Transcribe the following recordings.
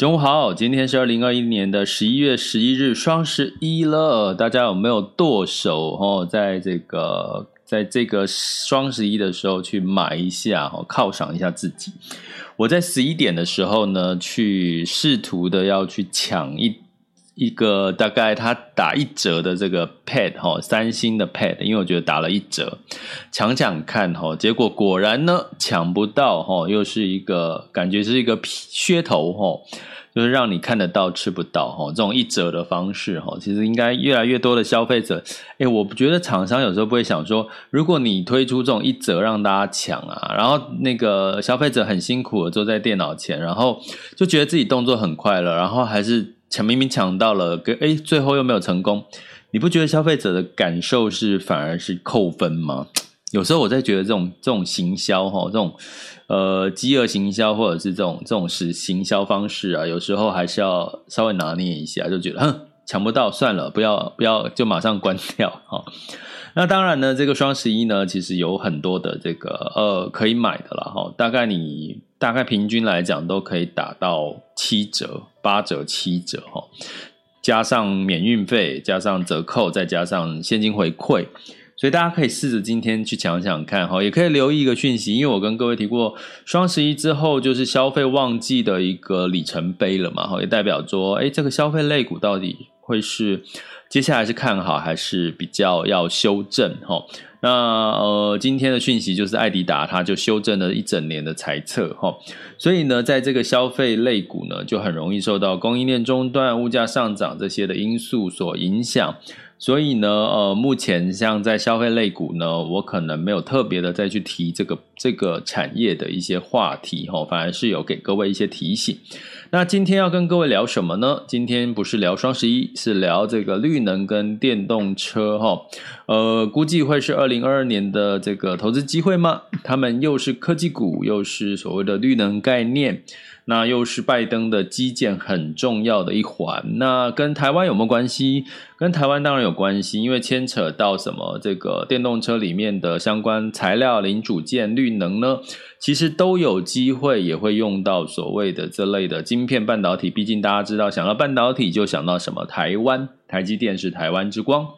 中午好，今天是二零二一年的十一月十一日，双十一了。大家有没有剁手哦？在这个在这个双十一的时候去买一下哦，犒赏一下自己。我在十一点的时候呢，去试图的要去抢一一个大概他打一折的这个 Pad 哈，三星的 Pad，因为我觉得打了一折，抢抢看哈。结果果然呢，抢不到哈，又是一个感觉是一个噱头哈。就是让你看得到吃不到哈，这种一折的方式哈，其实应该越来越多的消费者，诶，我觉得厂商有时候不会想说，如果你推出这种一折让大家抢啊，然后那个消费者很辛苦的坐在电脑前，然后就觉得自己动作很快了，然后还是抢明明抢到了，跟诶，最后又没有成功，你不觉得消费者的感受是反而是扣分吗？有时候我在觉得这种这种行销哈，这种。呃，饥饿行销或者是这种这种是行销方式啊，有时候还是要稍微拿捏一下，就觉得哼，抢不到算了，不要不要，就马上关掉哈。那当然呢，这个双十一呢，其实有很多的这个呃可以买的了哈。大概你大概平均来讲都可以打到七折、八折、七折哈，加上免运费，加上折扣，再加上现金回馈。所以大家可以试着今天去抢抢看哈，也可以留意一个讯息，因为我跟各位提过，双十一之后就是消费旺季的一个里程碑了嘛，哈，也代表说，哎，这个消费类股到底会是接下来是看好还是比较要修正哈？那呃，今天的讯息就是艾迪达，它就修正了一整年的猜测哈，所以呢，在这个消费类股呢，就很容易受到供应链中断、物价上涨这些的因素所影响。所以呢，呃，目前像在消费类股呢，我可能没有特别的再去提这个这个产业的一些话题哈，反而是有给各位一些提醒。那今天要跟各位聊什么呢？今天不是聊双十一，是聊这个绿能跟电动车哈。呃，估计会是二零二二年的这个投资机会吗？他们又是科技股，又是所谓的绿能概念。那又是拜登的基建很重要的一环，那跟台湾有没有关系？跟台湾当然有关系，因为牵扯到什么这个电动车里面的相关材料、零组件、绿能呢，其实都有机会也会用到所谓的这类的晶片半导体。毕竟大家知道，想到半导体就想到什么？台湾，台积电是台湾之光。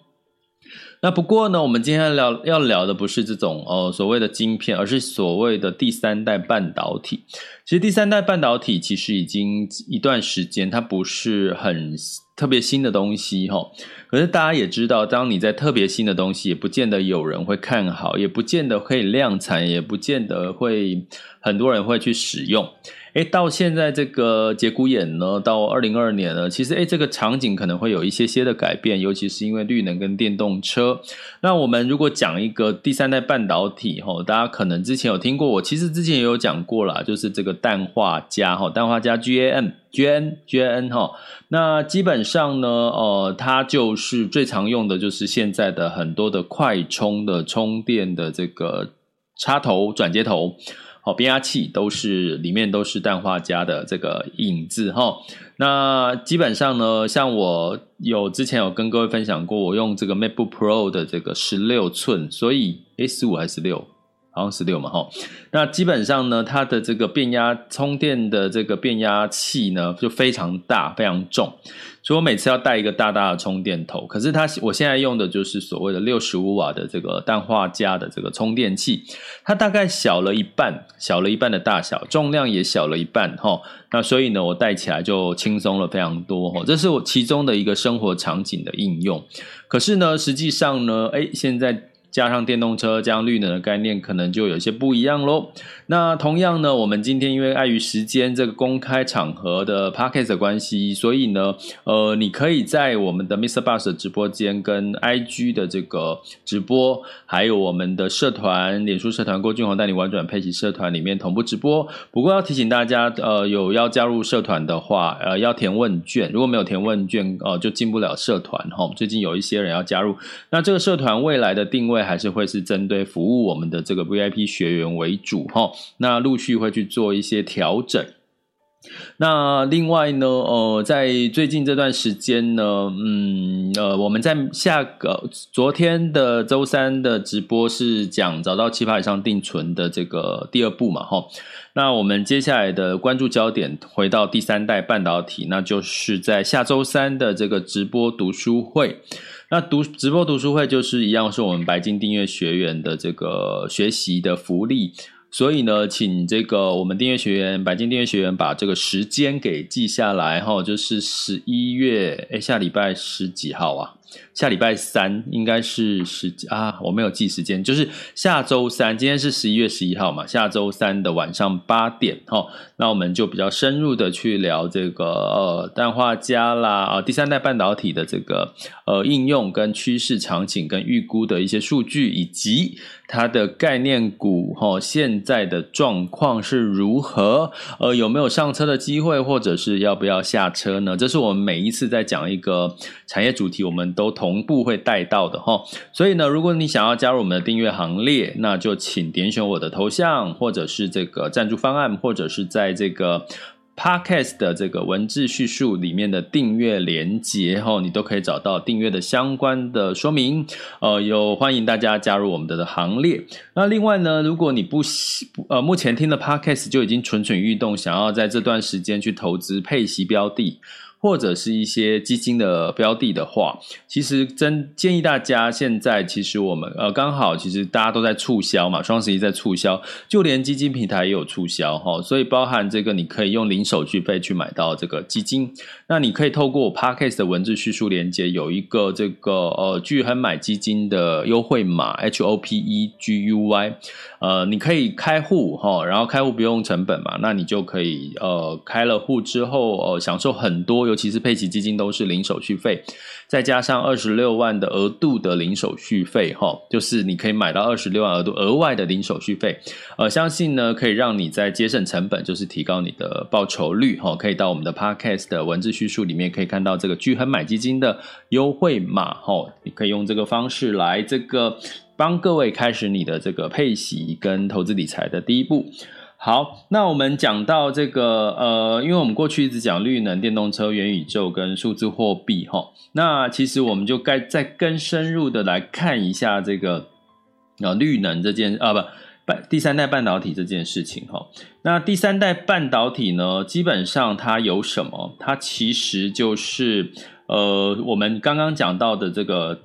那不过呢，我们今天要聊要聊的不是这种哦所谓的晶片，而是所谓的第三代半导体。其实第三代半导体其实已经一段时间，它不是很特别新的东西哈。可是大家也知道，当你在特别新的东西，也不见得有人会看好，也不见得可以量产，也不见得会很多人会去使用。诶，到现在这个节骨眼呢，到二零二二年了，其实诶，这个场景可能会有一些些的改变，尤其是因为绿能跟电动车。那我们如果讲一个第三代半导体，哈，大家可能之前有听过，我其实之前也有讲过啦，就是这个氮化镓，哈，氮化镓 GaN、GaN、GaN，哈。那基本上呢，呃，它就是最常用的就是现在的很多的快充的充电的这个插头、转接头。哦，变压器都是里面都是氮化镓的这个影子哈。那基本上呢，像我有之前有跟各位分享过，我用这个 MacBook Pro 的这个十六寸，所以诶，十五还是十六？好像十六嘛，哈。那基本上呢，它的这个变压充电的这个变压器呢，就非常大，非常重。所以我每次要带一个大大的充电头，可是它我现在用的就是所谓的六十五瓦的这个氮化镓的这个充电器，它大概小了一半，小了一半的大小，重量也小了一半哈。那所以呢，我带起来就轻松了非常多哈。这是我其中的一个生活场景的应用。可是呢，实际上呢，哎，现在。加上电动车，加上绿能的概念，可能就有些不一样喽。那同样呢，我们今天因为碍于时间这个公开场合的 podcast 关系，所以呢，呃，你可以在我们的 Mr. Bus 的直播间跟 IG 的这个直播，还有我们的社团、脸书社团郭俊宏带你玩转佩奇社团里面同步直播。不过要提醒大家，呃，有要加入社团的话，呃，要填问卷。如果没有填问卷，呃，就进不了社团哈。最近有一些人要加入，那这个社团未来的定位。还是会是针对服务我们的这个 VIP 学员为主哈，那陆续会去做一些调整。那另外呢，呃，在最近这段时间呢，嗯，呃，我们在下个昨天的周三的直播是讲找到七趴以上定存的这个第二步嘛，哈。那我们接下来的关注焦点回到第三代半导体，那就是在下周三的这个直播读书会。那读直播读书会就是一样，是我们白金订阅学员的这个学习的福利，所以呢，请这个我们订阅学员、白金订阅学员把这个时间给记下来哈，就是十一月，哎，下礼拜十几号啊？下礼拜三应该是十几啊，我没有记时间，就是下周三，今天是十一月十一号嘛，下周三的晚上八点哈，那我们就比较深入的去聊这个呃氮化镓啦啊，第三代半导体的这个呃应用跟趋势场景跟预估的一些数据，以及它的概念股哈现在的状况是如何，呃有没有上车的机会，或者是要不要下车呢？这是我们每一次在讲一个产业主题，我们都。都同步会带到的哈，所以呢，如果你想要加入我们的订阅行列，那就请点选我的头像，或者是这个赞助方案，或者是在这个 Podcast 的这个文字叙述里面的订阅连结哈，你都可以找到订阅的相关的说明。呃，有欢迎大家加入我们的行列。那另外呢，如果你不呃目前听的 Podcast 就已经蠢蠢欲动，想要在这段时间去投资配息标的。或者是一些基金的标的的话，其实真建议大家现在其实我们呃刚好其实大家都在促销嘛，双十一在促销，就连基金平台也有促销哈，所以包含这个你可以用零手续费去买到这个基金，那你可以透过 Podcast 的文字叙述连接有一个这个呃巨亨买基金的优惠码 H O P E G U Y，呃你可以开户哈，然后开户不用成本嘛，那你就可以呃开了户之后呃享受很多。尤其是配息基金都是零手续费，再加上二十六万的额度的零手续费，哈，就是你可以买到二十六万额度额外的零手续费，呃，相信呢可以让你在节省成本，就是提高你的报酬率，哈，可以到我们的 Podcast 的文字叙述里面可以看到这个巨亨买基金的优惠码，哈，你可以用这个方式来这个帮各位开始你的这个配息跟投资理财的第一步。好，那我们讲到这个，呃，因为我们过去一直讲绿能、电动车、元宇宙跟数字货币，哈，那其实我们就该再更深入的来看一下这个，呃，绿能这件啊，不，半第三代半导体这件事情，哈。那第三代半导体呢，基本上它有什么？它其实就是，呃，我们刚刚讲到的这个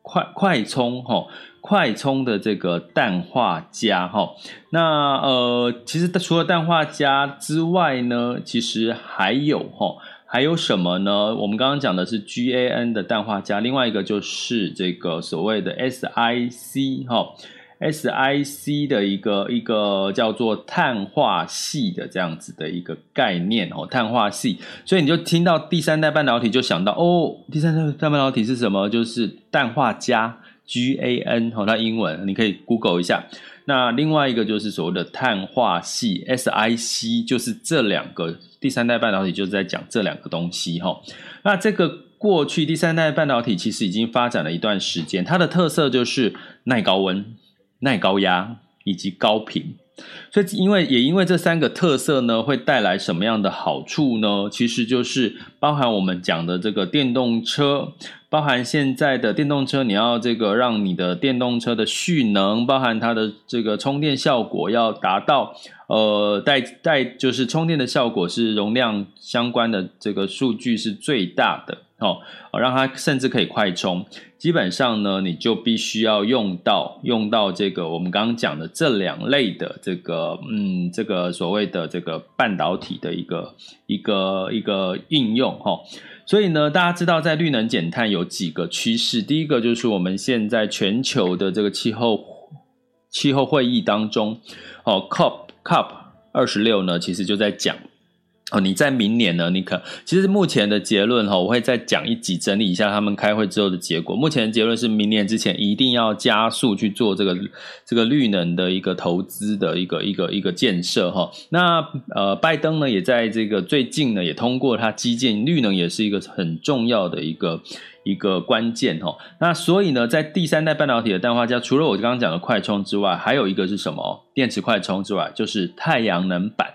快快充，哈。快充的这个氮化镓哈，那呃，其实除了氮化镓之外呢，其实还有哈，还有什么呢？我们刚刚讲的是 GaN 的氮化镓，另外一个就是这个所谓的 SiC 哈，SiC 的一个一个叫做碳化系的这样子的一个概念哦，碳化系，所以你就听到第三代半导体就想到哦，第三代半导体是什么？就是氮化镓。GaN 哈，那英文你可以 Google 一下。那另外一个就是所谓的碳化矽 SiC，就是这两个第三代半导体就是在讲这两个东西哈。那这个过去第三代半导体其实已经发展了一段时间，它的特色就是耐高温、耐高压以及高频。所以因为也因为这三个特色呢，会带来什么样的好处呢？其实就是包含我们讲的这个电动车。包含现在的电动车，你要这个让你的电动车的蓄能，包含它的这个充电效果要达到，呃，带带就是充电的效果是容量相关的这个数据是最大的哦，让它甚至可以快充。基本上呢，你就必须要用到用到这个我们刚刚讲的这两类的这个嗯，这个所谓的这个半导体的一个一个一个应用哈。哦所以呢，大家知道在绿能减碳有几个趋势。第一个就是我们现在全球的这个气候气候会议当中，哦，COP COP 二十六呢，其实就在讲。哦，你在明年呢？你可其实目前的结论哈，我会再讲一集整理一下他们开会之后的结果。目前的结论是明年之前一定要加速去做这个这个绿能的一个投资的一个一个一个建设哈。那呃，拜登呢也在这个最近呢也通过他基建绿能也是一个很重要的一个一个关键哈。那所以呢，在第三代半导体的氮化镓，除了我刚刚讲的快充之外，还有一个是什么？电池快充之外，就是太阳能板。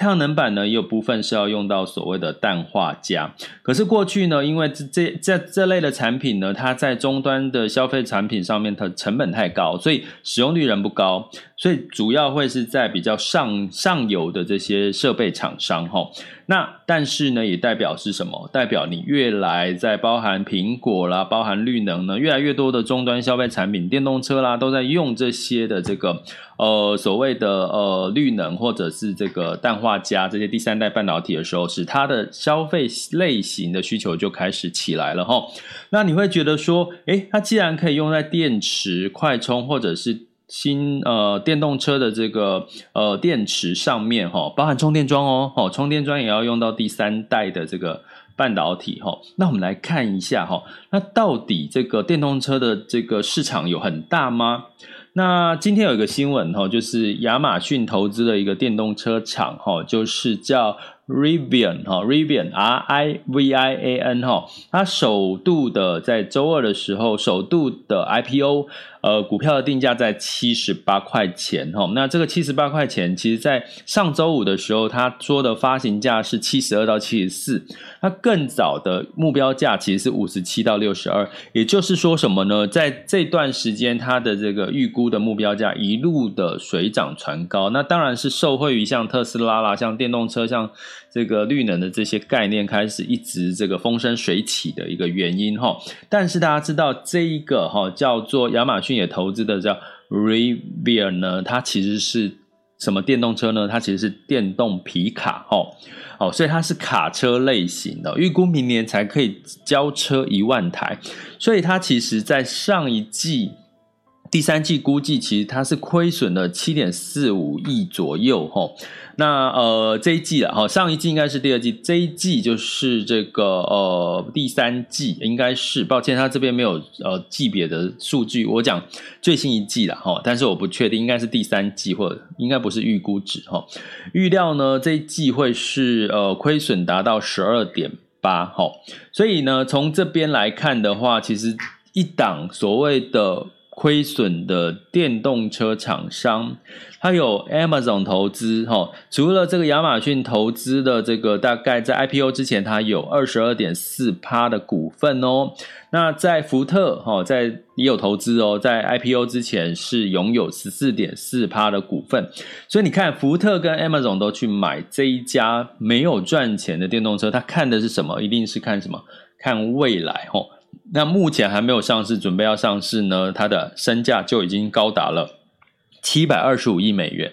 太阳能板呢，也有部分是要用到所谓的氮化镓。可是过去呢，因为这这这这类的产品呢，它在终端的消费产品上面，它成本太高，所以使用率仍不高。所以主要会是在比较上上游的这些设备厂商哈。那但是呢，也代表是什么？代表你越来在包含苹果啦，包含绿能呢，越来越多的终端消费产品，电动车啦，都在用这些的这个呃所谓的呃绿能或者是这个氮化镓这些第三代半导体的时候，使它的消费类型的需求就开始起来了哈。那你会觉得说，诶，它既然可以用在电池快充或者是新呃电动车的这个呃电池上面哈，包含充电桩哦，哦充电桩也要用到第三代的这个半导体哈。那我们来看一下哈，那到底这个电动车的这个市场有很大吗？那今天有一个新闻哈，就是亚马逊投资的一个电动车厂哈，就是叫。Rivian 哈，Rivian R I V I A N 哈，它首度的在周二的时候，首度的 IPO，呃，股票的定价在七十八块钱哈。那这个七十八块钱，其实在上周五的时候，他说的发行价是七十二到七十四，那更早的目标价其实是五十七到六十二。也就是说什么呢？在这段时间，它的这个预估的目标价一路的水涨船高，那当然是受惠于像特斯拉啦，像电动车，像。这个绿能的这些概念开始一直这个风生水起的一个原因哈，但是大家知道这一个哈叫做亚马逊也投资的叫 Rivian 呢，它其实是什么电动车呢？它其实是电动皮卡哦，哦，所以它是卡车类型的，预估明年才可以交车一万台，所以它其实在上一季。第三季估计其实它是亏损了七点四五亿左右哈，那呃这一季了哈，上一季应该是第二季，这一季就是这个呃第三季应该是，抱歉，它这边没有呃季别的数据，我讲最新一季了哈，但是我不确定应该是第三季或者应该不是预估值哈，预料呢这一季会是呃亏损达到十二点八哈，所以呢从这边来看的话，其实一档所谓的。亏损的电动车厂商，它有 Amazon 投资哈，除了这个亚马逊投资的这个，大概在 IPO 之前，它有二十二点四趴的股份哦。那在福特哈，在也有投资哦，在 IPO 之前是拥有十四点四趴的股份。所以你看，福特跟 Amazon 都去买这一家没有赚钱的电动车，他看的是什么？一定是看什么？看未来哈。那目前还没有上市，准备要上市呢，它的身价就已经高达了七百二十五亿美元，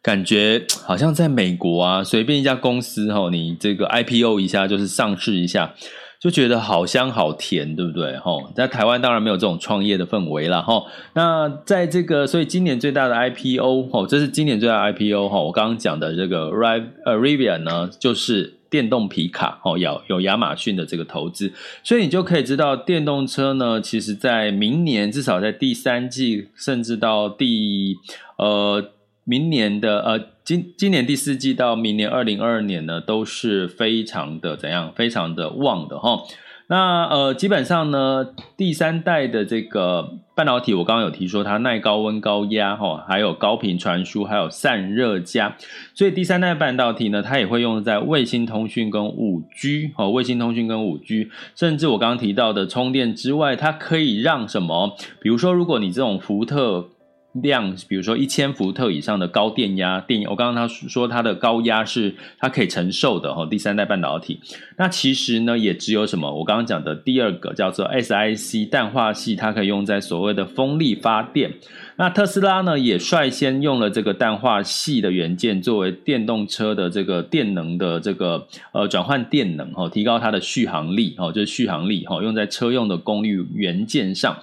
感觉好像在美国啊，随便一家公司哈，你这个 IPO 一下就是上市一下，就觉得好香好甜，对不对？哈，在台湾当然没有这种创业的氛围了哈。那在这个，所以今年最大的 IPO 哈，这是今年最大的 IPO 哈，我刚刚讲的这个 RIVIA 呢，就是。电动皮卡哦，有有亚马逊的这个投资，所以你就可以知道，电动车呢，其实在明年至少在第三季，甚至到第呃明年的呃今今年第四季到明年二零二二年呢，都是非常的怎样，非常的旺的哈。那呃，基本上呢，第三代的这个半导体，我刚刚有提说它耐高温高压哈，还有高频传输，还有散热加，所以第三代半导体呢，它也会用在卫星通讯跟五 G 哦，卫星通讯跟五 G，甚至我刚刚提到的充电之外，它可以让什么？比如说，如果你这种福特。量，比如说一千伏特以上的高电压电，我刚刚他说它的高压是它可以承受的哈。第三代半导体，那其实呢也只有什么？我刚刚讲的第二个叫做 SiC 氮化系，它可以用在所谓的风力发电。那特斯拉呢也率先用了这个氮化系的元件作为电动车的这个电能的这个呃转换电能哈，提高它的续航力哦，就是续航力哈，用在车用的功率元件上，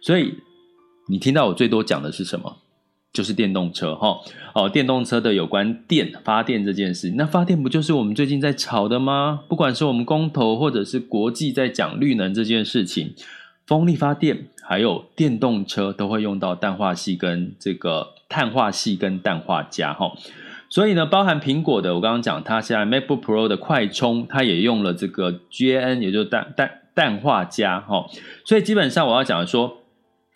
所以。你听到我最多讲的是什么？就是电动车哈哦，电动车的有关电发电这件事。那发电不就是我们最近在炒的吗？不管是我们公投或者是国际在讲绿能这件事情，风力发电还有电动车都会用到氮化系跟这个碳化系跟氮化镓哈。所以呢，包含苹果的，我刚刚讲它现在 MacBook Pro 的快充，它也用了这个 GaN，也就是氮氮氮化镓哈。所以基本上我要讲的说。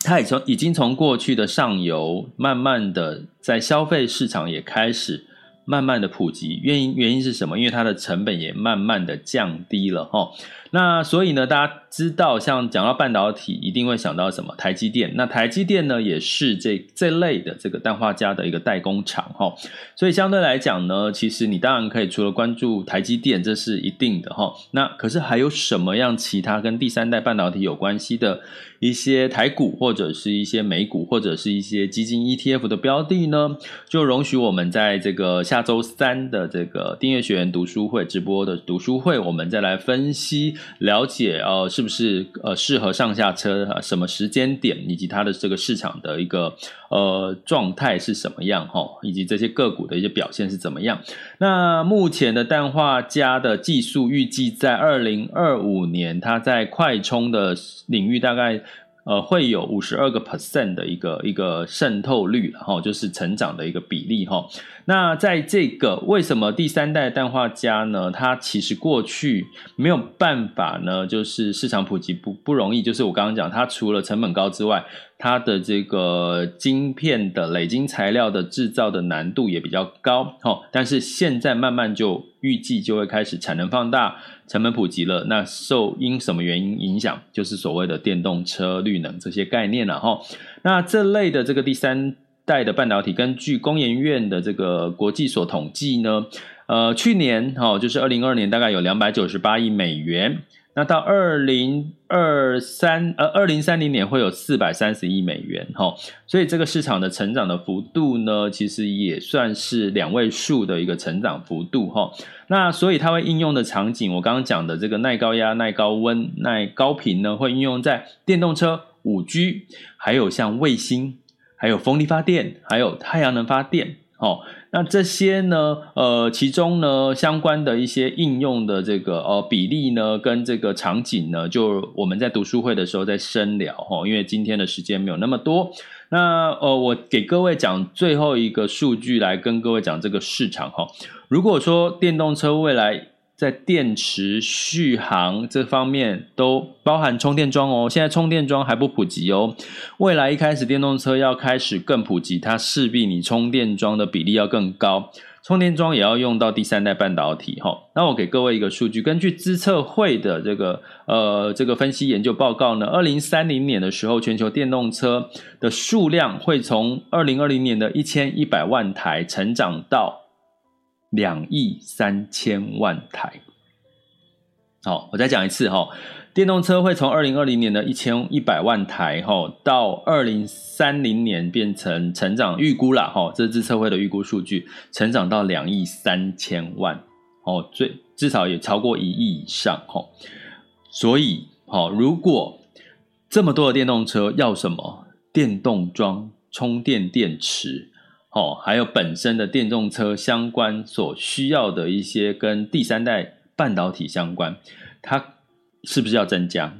它已从已经从过去的上游，慢慢的在消费市场也开始慢慢的普及。原因原因是什么？因为它的成本也慢慢的降低了哈。那所以呢，大家知道，像讲到半导体，一定会想到什么？台积电。那台积电呢，也是这这类的这个氮化镓的一个代工厂哈。所以相对来讲呢，其实你当然可以除了关注台积电，这是一定的哈。那可是还有什么样其他跟第三代半导体有关系的一些台股或者是一些美股或者是一些基金 ETF 的标的呢？就容许我们在这个下周三的这个订阅学员读书会直播的读书会，我们再来分析。了解呃，是不是呃适合上下车？什么时间点，以及它的这个市场的一个呃状态是什么样哈？以及这些个股的一些表现是怎么样？那目前的氮化镓的技术预计在二零二五年，它在快充的领域大概。呃，会有五十二个 percent 的一个一个渗透率，然后，就是成长的一个比例，哈。那在这个为什么第三代氮化镓呢？它其实过去没有办法呢，就是市场普及不不容易，就是我刚刚讲，它除了成本高之外，它的这个晶片的磊晶材料的制造的难度也比较高，哈。但是现在慢慢就预计就会开始产能放大。成本普及了，那受因什么原因影响？就是所谓的电动车、绿能这些概念了哈。那这类的这个第三代的半导体，根据工研院的这个国际所统计呢，呃，去年哈，就是二零二二年，大概有两百九十八亿美元。那到二零二三呃二零三零年会有四百三十亿美元哈，所以这个市场的成长的幅度呢，其实也算是两位数的一个成长幅度哈。那所以它会应用的场景，我刚刚讲的这个耐高压、耐高温、耐高频呢，会应用在电动车、五 G，还有像卫星，还有风力发电，还有太阳能发电哦。那这些呢，呃，其中呢，相关的一些应用的这个呃比例呢，跟这个场景呢，就我们在读书会的时候再深聊哈，因为今天的时间没有那么多。那呃，我给各位讲最后一个数据来跟各位讲这个市场哈。如果说电动车未来，在电池续航这方面都包含充电桩哦，现在充电桩还不普及哦。未来一开始电动车要开始更普及，它势必你充电桩的比例要更高，充电桩也要用到第三代半导体哈。那我给各位一个数据，根据资策会的这个呃这个分析研究报告呢，二零三零年的时候，全球电动车的数量会从二零二零年的一千一百万台成长到。两亿三千万台，好，我再讲一次哈，电动车会从二零二零年的一千一百万台哈，到二零三零年变成成长预估了哈，这是资策会的预估数据，成长到两亿三千万。哦，最至少也超过一亿以上哈，所以好，如果这么多的电动车要什么？电动桩、充电电池。哦，还有本身的电动车相关所需要的一些跟第三代半导体相关，它是不是要增加？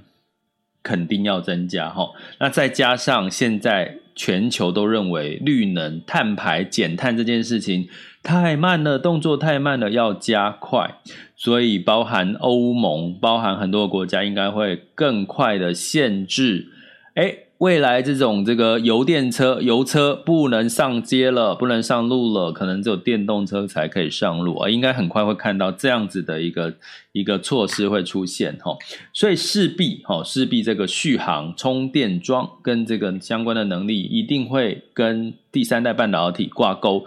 肯定要增加哈。那再加上现在全球都认为绿能、碳排、减碳这件事情太慢了，动作太慢了，要加快。所以，包含欧盟，包含很多国家，应该会更快的限制。诶未来这种这个油电车、油车不能上街了，不能上路了，可能只有电动车才可以上路啊！应该很快会看到这样子的一个一个措施会出现哈，所以势必哈势必这个续航充电桩跟这个相关的能力一定会跟第三代半导体挂钩。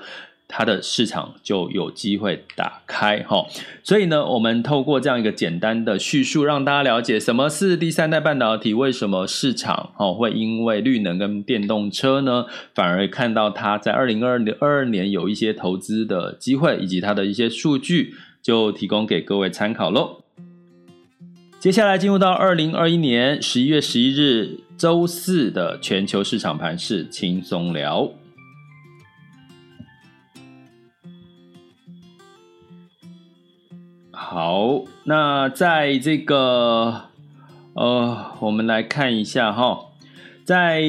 它的市场就有机会打开哈，所以呢，我们透过这样一个简单的叙述，让大家了解什么是第三代半导体，为什么市场哦会因为绿能跟电动车呢，反而看到它在二零二二年有一些投资的机会，以及它的一些数据，就提供给各位参考喽。接下来进入到二零二一年十一月十一日周四的全球市场盘势轻松聊。好，那在这个呃，我们来看一下哈，在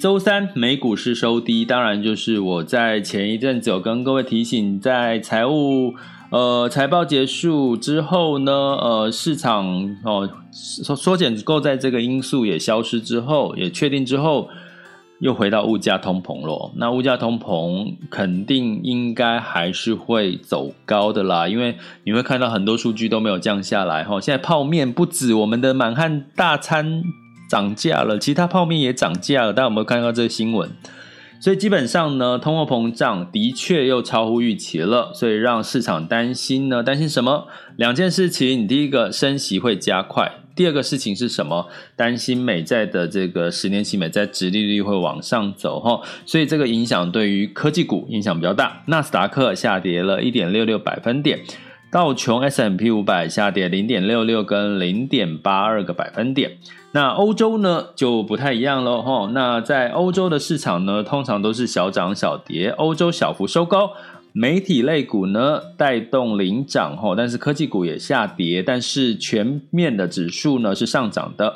周三美股是收低，当然就是我在前一阵子有跟各位提醒，在财务呃财报结束之后呢，呃市场哦缩缩减购债这个因素也消失之后，也确定之后。又回到物价通膨咯，那物价通膨肯定应该还是会走高的啦，因为你会看到很多数据都没有降下来哈。现在泡面不止我们的满汉大餐涨价了，其他泡面也涨价了，大家有没有看到这个新闻？所以基本上呢，通货膨胀的确又超乎预期了，所以让市场担心呢，担心什么？两件事情，第一个升息会加快。第二个事情是什么？担心美债的这个十年期美债殖利率会往上走哈，所以这个影响对于科技股影响比较大。纳斯达克下跌了一点六六百分点，道琼 S M P 五百下跌零点六六跟零点八二个百分点。那欧洲呢就不太一样了哈。那在欧洲的市场呢，通常都是小涨小跌，欧洲小幅收高。媒体类股呢带动领涨吼，但是科技股也下跌，但是全面的指数呢是上涨的。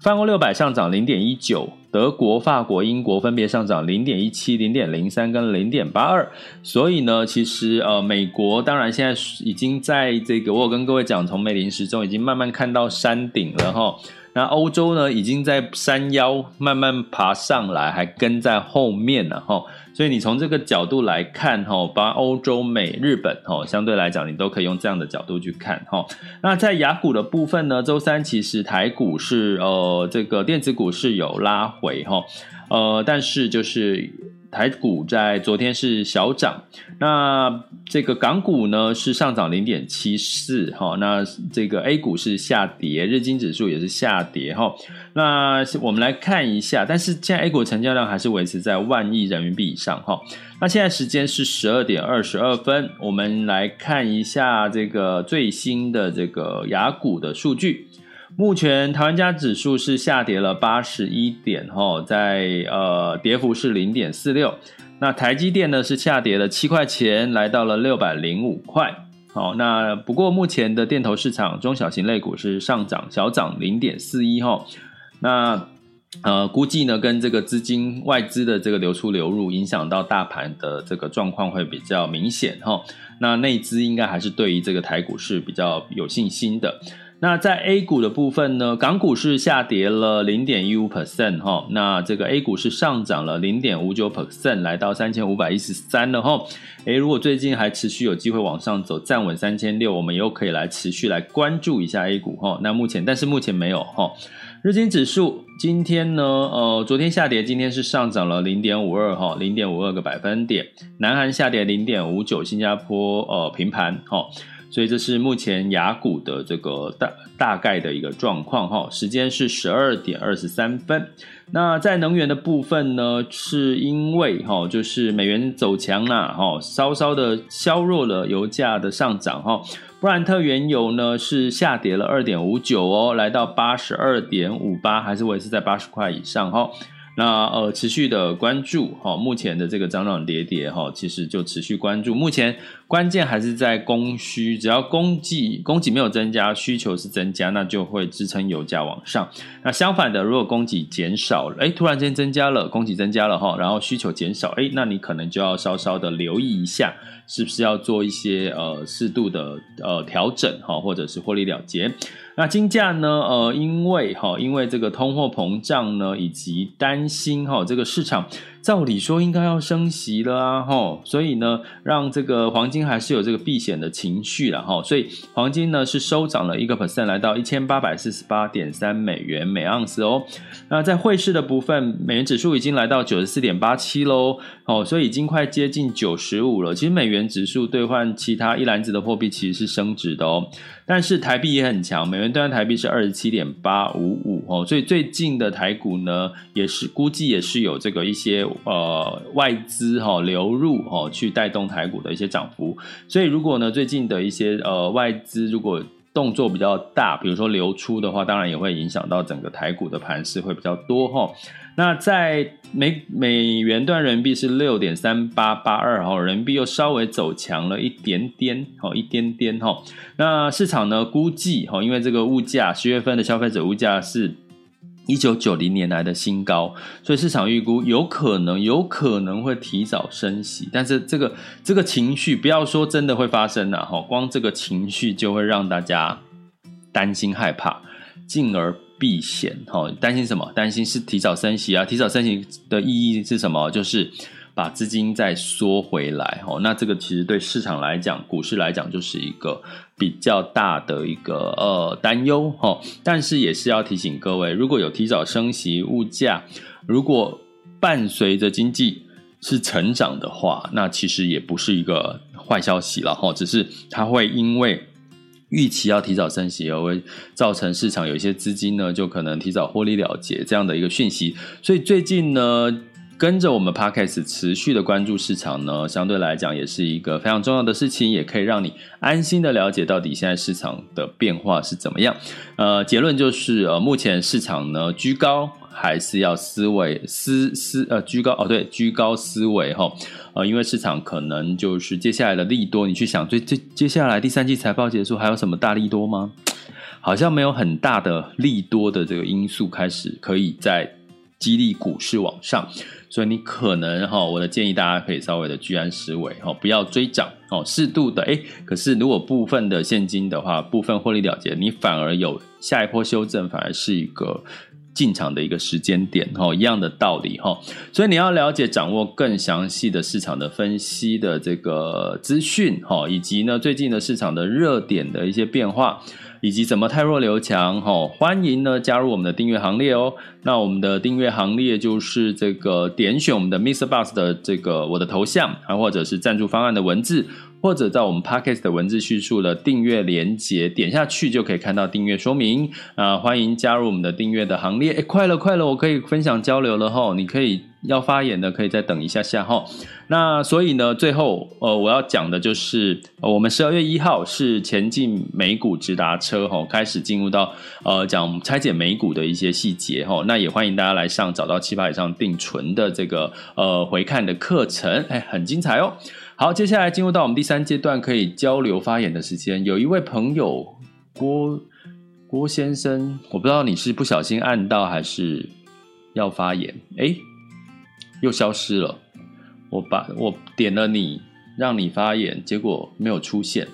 泛欧六百上涨零点一九，德国、法国、英国分别上涨零点一七、零点零三跟零点八二。所以呢，其实呃，美国当然现在已经在这个，我有跟各位讲，从美林时钟已经慢慢看到山顶了哈。那欧洲呢，已经在山腰慢慢爬上来，还跟在后面呢，哈。所以你从这个角度来看，哈，把欧洲、美、日本，哈，相对来讲，你都可以用这样的角度去看，哈。那在雅股的部分呢，周三其实台股是，呃，这个电子股是有拉回，哈，呃，但是就是。台股在昨天是小涨，那这个港股呢是上涨零点七四哈，那这个 A 股是下跌，日经指数也是下跌哈。那我们来看一下，但是现在 A 股成交量还是维持在万亿人民币以上哈。那现在时间是十二点二十二分，我们来看一下这个最新的这个雅股的数据。目前台湾加指数是下跌了八十一点，哈，在呃跌幅是零点四六。那台积电呢是下跌了七块钱，来到了六百零五块。好，那不过目前的电投市场中小型类股是上涨，小涨零点四一，哈。那呃估计呢跟这个资金外资的这个流出流入影响到大盘的这个状况会比较明显，哈。那内资应该还是对于这个台股是比较有信心的。那在 A 股的部分呢，港股是下跌了零点一五 percent 哈，那这个 A 股是上涨了零点五九 percent，来到三千五百一十三了哈。诶，如果最近还持续有机会往上走，站稳三千六，我们又可以来持续来关注一下 A 股哈。那目前，但是目前没有哈。日经指数今天呢，呃，昨天下跌，今天是上涨了零点五二哈，零点五二个百分点。南韩下跌零点五九，新加坡呃平盘哈。所以这是目前雅股的这个大大概的一个状况哈，时间是十二点二十三分。那在能源的部分呢，是因为哈，就是美元走强啦，哈，稍稍的削弱了油价的上涨哈。布兰特原油呢是下跌了二点五九哦，来到八十二点五八，还是维持在八十块以上哈。那呃，持续的关注哈，目前的这个涨涨跌跌哈，其实就持续关注。目前关键还是在供需，只要供给供给没有增加，需求是增加，那就会支撑油价往上。那相反的，如果供给减少，哎，突然间增加了，供给增加了哈，然后需求减少，哎，那你可能就要稍稍的留意一下，是不是要做一些呃适度的呃调整哈，或者是获利了结。那金价呢？呃，因为哈，因为这个通货膨胀呢，以及担心哈，这个市场。照理说应该要升息了啊，吼，所以呢，让这个黄金还是有这个避险的情绪了哈，所以黄金呢是收涨了一个 percent，来到一千八百四十八点三美元每盎司哦。那在汇市的部分，美元指数已经来到九十四点八七喽，哦，所以已经快接近九十五了。其实美元指数兑换其他一篮子的货币其实是升值的哦，但是台币也很强，美元兑换台币是二十七点八五五哦，所以最近的台股呢也是估计也是有这个一些。呃，外资哈、流入哈、去带动台股的一些涨幅。所以如果呢，最近的一些呃外资如果动作比较大，比如说流出的话，当然也会影响到整个台股的盘势会比较多哈、那在美美元兑人民币是六点三八八二哈，人民币又稍微走强了一点点，好一点点哈。那市场呢估计哈，因为这个物价十月份的消费者物价是。一九九零年来的新高，所以市场预估有可能有可能会提早升息，但是这个这个情绪不要说真的会发生了哈，光这个情绪就会让大家担心害怕，进而避险哈。担心什么？担心是提早升息啊？提早升息的意义是什么？就是。把资金再缩回来，哦，那这个其实对市场来讲，股市来讲就是一个比较大的一个呃担忧，哈。但是也是要提醒各位，如果有提早升息，物价如果伴随着经济是成长的话，那其实也不是一个坏消息了，哈。只是它会因为预期要提早升息，而会造成市场有一些资金呢，就可能提早获利了结这样的一个讯息。所以最近呢。跟着我们 Podcast 持续的关注市场呢，相对来讲也是一个非常重要的事情，也可以让你安心的了解到底现在市场的变化是怎么样。呃，结论就是呃，目前市场呢居高，还是要思维思思呃居高哦，对，居高思维哈。呃，因为市场可能就是接下来的利多，你去想，最最接下来第三季财报结束还有什么大利多吗？好像没有很大的利多的这个因素开始可以在激励股市往上。所以你可能哈，我的建议大家可以稍微的居安思危哈，不要追涨哦，适度的诶，可是如果部分的现金的话，部分获利了结，你反而有下一波修正，反而是一个进场的一个时间点哈，一样的道理哈。所以你要了解掌握更详细的市场的分析的这个资讯哈，以及呢最近的市场的热点的一些变化。以及怎么太弱留强？哈，欢迎呢加入我们的订阅行列哦。那我们的订阅行列就是这个点选我们的 Mr. Bus 的这个我的头像，还或者是赞助方案的文字，或者在我们 Podcast 的文字叙述的订阅连接，点下去就可以看到订阅说明。啊，欢迎加入我们的订阅的行列。哎，快了快了，我可以分享交流了哈，你可以。要发言的可以再等一下下哈，那所以呢，最后呃我要讲的就是，我们十二月一号是前进美股直达车哈，开始进入到呃讲拆解美股的一些细节哈，那也欢迎大家来上找到七八以上定存的这个呃回看的课程，哎，很精彩哦。好，接下来进入到我们第三阶段可以交流发言的时间，有一位朋友郭郭先生，我不知道你是不小心按到还是要发言，哎。又消失了，我把我点了你，让你发言，结果没有出现。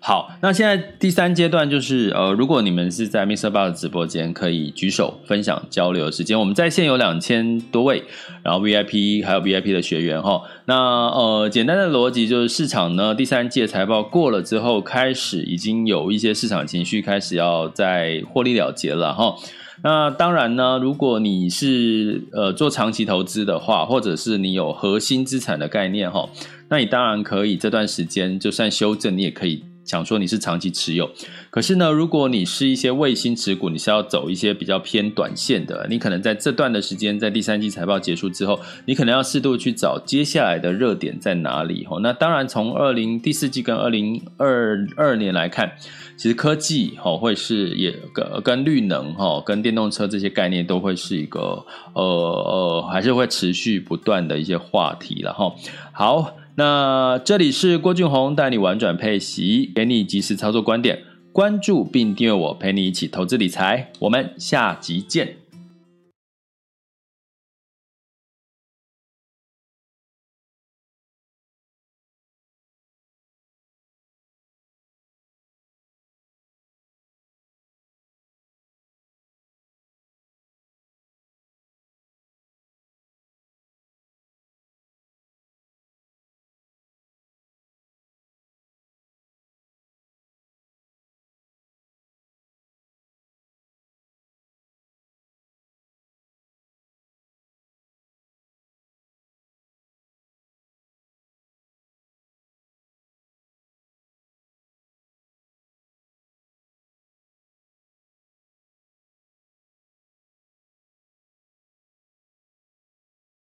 好，那现在第三阶段就是，呃，如果你们是在 Mr. Bar 直播间，可以举手分享交流的时间。我们在线有两千多位，然后 VIP 还有 VIP 的学员哈。那呃，简单的逻辑就是，市场呢第三季财报过了之后，开始已经有一些市场情绪开始要在获利了结了哈。那当然呢，如果你是呃做长期投资的话，或者是你有核心资产的概念哈，那你当然可以这段时间就算修正，你也可以想说你是长期持有。可是呢，如果你是一些卫星持股，你是要走一些比较偏短线的，你可能在这段的时间，在第三季财报结束之后，你可能要适度去找接下来的热点在哪里。那当然，从二零第四季跟二零二二年来看，其实科技哈会是也跟跟绿能哈跟电动车这些概念都会是一个呃呃还是会持续不断的一些话题了哈。好，那这里是郭俊宏带你玩转配息，给你及时操作观点。关注并订阅我，陪你一起投资理财。我们下集见。